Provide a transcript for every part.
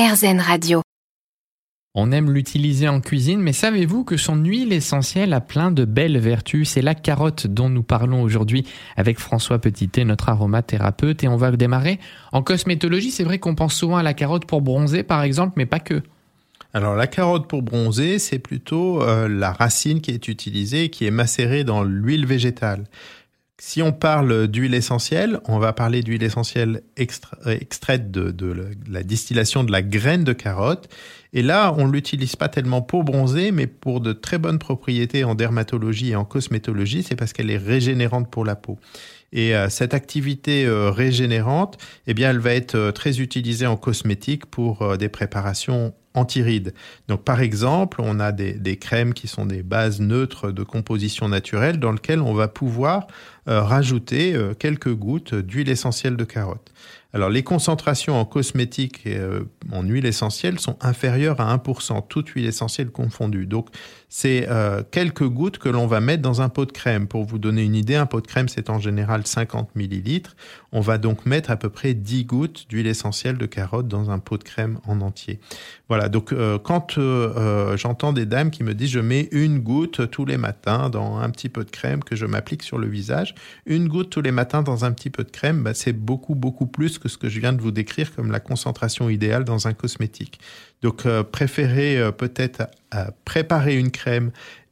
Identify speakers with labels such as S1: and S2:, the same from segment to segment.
S1: RZN Radio.
S2: On aime l'utiliser en cuisine, mais savez-vous que son huile essentielle a plein de belles vertus? C'est la carotte dont nous parlons aujourd'hui avec François Petitet, notre aromathérapeute, et on va démarrer en cosmétologie. C'est vrai qu'on pense souvent à la carotte pour bronzer, par exemple, mais pas que.
S3: Alors la carotte pour bronzer, c'est plutôt euh, la racine qui est utilisée, qui est macérée dans l'huile végétale. Si on parle d'huile essentielle, on va parler d'huile essentielle extraite de, la distillation de la graine de carotte. Et là, on l'utilise pas tellement pour bronzer, mais pour de très bonnes propriétés en dermatologie et en cosmétologie. C'est parce qu'elle est régénérante pour la peau. Et euh, cette activité euh, régénérante, eh bien, elle va être euh, très utilisée en cosmétique pour des préparations antirides. Donc, par exemple, on a des, des, crèmes qui sont des bases neutres de composition naturelle dans lesquelles on va pouvoir rajouter quelques gouttes d'huile essentielle de carotte. Alors, les concentrations en cosmétique et en huile essentielle sont inférieures à 1%, toute huile essentielle confondue. Donc, c'est euh, quelques gouttes que l'on va mettre dans un pot de crème. Pour vous donner une idée, un pot de crème, c'est en général 50 millilitres. On va donc mettre à peu près 10 gouttes d'huile essentielle de carotte dans un pot de crème en entier. Voilà, donc euh, quand euh, j'entends des dames qui me disent je mets une goutte tous les matins dans un petit peu de crème que je m'applique sur le visage, une goutte tous les matins dans un petit peu de crème, bah, c'est beaucoup, beaucoup plus que ce que je viens de vous décrire comme la concentration idéale dans un cosmétique. Donc préférez peut-être préparer une crème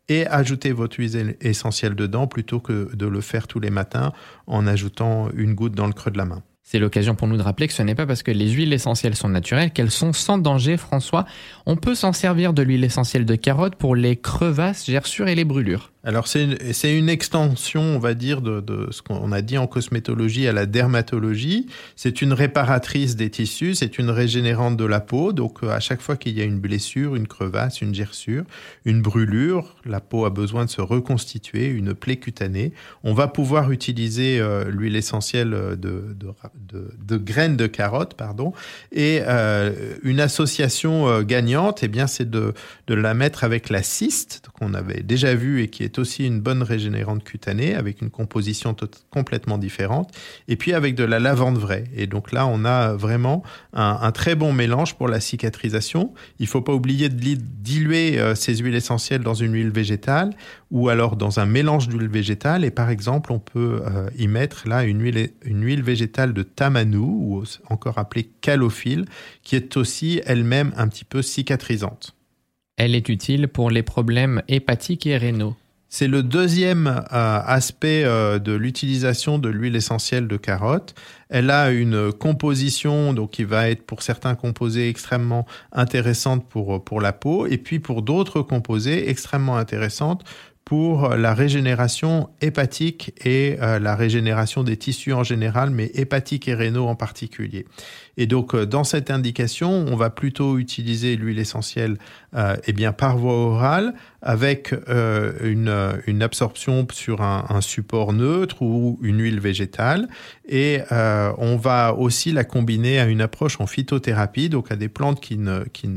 S3: et ajouter votre huile essentielle dedans plutôt que de le faire tous les matins en ajoutant une goutte dans le creux de la main.
S2: C'est l'occasion pour nous de rappeler que ce n'est pas parce que les huiles essentielles sont naturelles qu'elles sont sans danger, François. On peut s'en servir de l'huile essentielle de carotte pour les crevasses, gerçures et les brûlures.
S3: Alors c'est une extension, on va dire, de, ce qu'on a dit en cosmétologie à la dermatologie. C'est une réparatrice des tissus, c'est une régénérante de la peau. Donc euh, à chaque fois qu'il y a une blessure, une crevasse, une gerçure, une brûlure, la peau a besoin de se reconstituer, une plaie cutanée. On va pouvoir utiliser euh, l'huile essentielle de, de, graines de carotte, pardon, et euh, une association gagnante, eh bien c'est de, la mettre avec la cyste qu'on avait déjà vu et qui est aussi une bonne régénérante cutanée avec une composition complètement différente, et puis avec de la lavande vraie. Et donc là, on a vraiment un, très bon mélange pour la cicatrisation. Il faut pas oublier de diluer euh, ces huiles essentielles dans une huile végétale ou alors dans un mélange d'huile végétale. Et par exemple, on peut euh, y mettre là une huile, une huile végétale de tamanou, ou encore appelée calophylle, qui est aussi elle-même un petit peu cicatrisante.
S2: Elle est utile pour les problèmes hépatiques et rénaux.
S3: C'est le deuxième euh, aspect euh, de l'utilisation de l'huile essentielle de carotte. Elle a une composition donc qui va être pour certains composés extrêmement intéressante pour pour la peau et puis pour d'autres composés extrêmement intéressantes pour la régénération hépatique et euh, la régénération des tissus en général, mais hépatique et rénaux en particulier. Et donc, euh, dans cette indication, on va plutôt utiliser l'huile essentielle euh, eh bien, par voie orale avec euh, une, absorption sur un, support neutre ou une huile végétale. Et euh, on va aussi la combiner à une approche en phytothérapie, donc à des plantes qui n'ont qui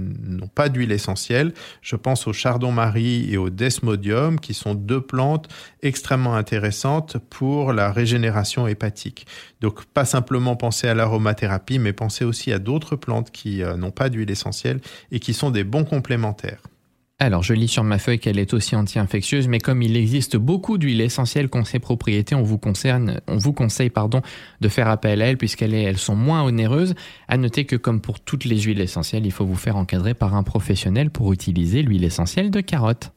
S3: pas d'huile essentielle. Je pense au chardon-marie et au desmodium, qui deux plantes extrêmement intéressantes pour la régénération hépatique. Donc, pas simplement penser à l'aromathérapie, mais penser aussi à d'autres plantes qui euh, n'ont pas d'huile essentielle et qui sont des bons complémentaires.
S2: Alors, je lis sur ma feuille qu'elle est aussi anti-infectieuse, mais comme il existe beaucoup d'huiles essentielles qui ont ces propriétés, on vous, conseille pardon, de faire appel à elles puisqu'elles elles sont moins onéreuses. À noter que comme pour toutes les huiles essentielles, il faut vous faire encadrer par un professionnel pour utiliser l'huile essentielle de carotte.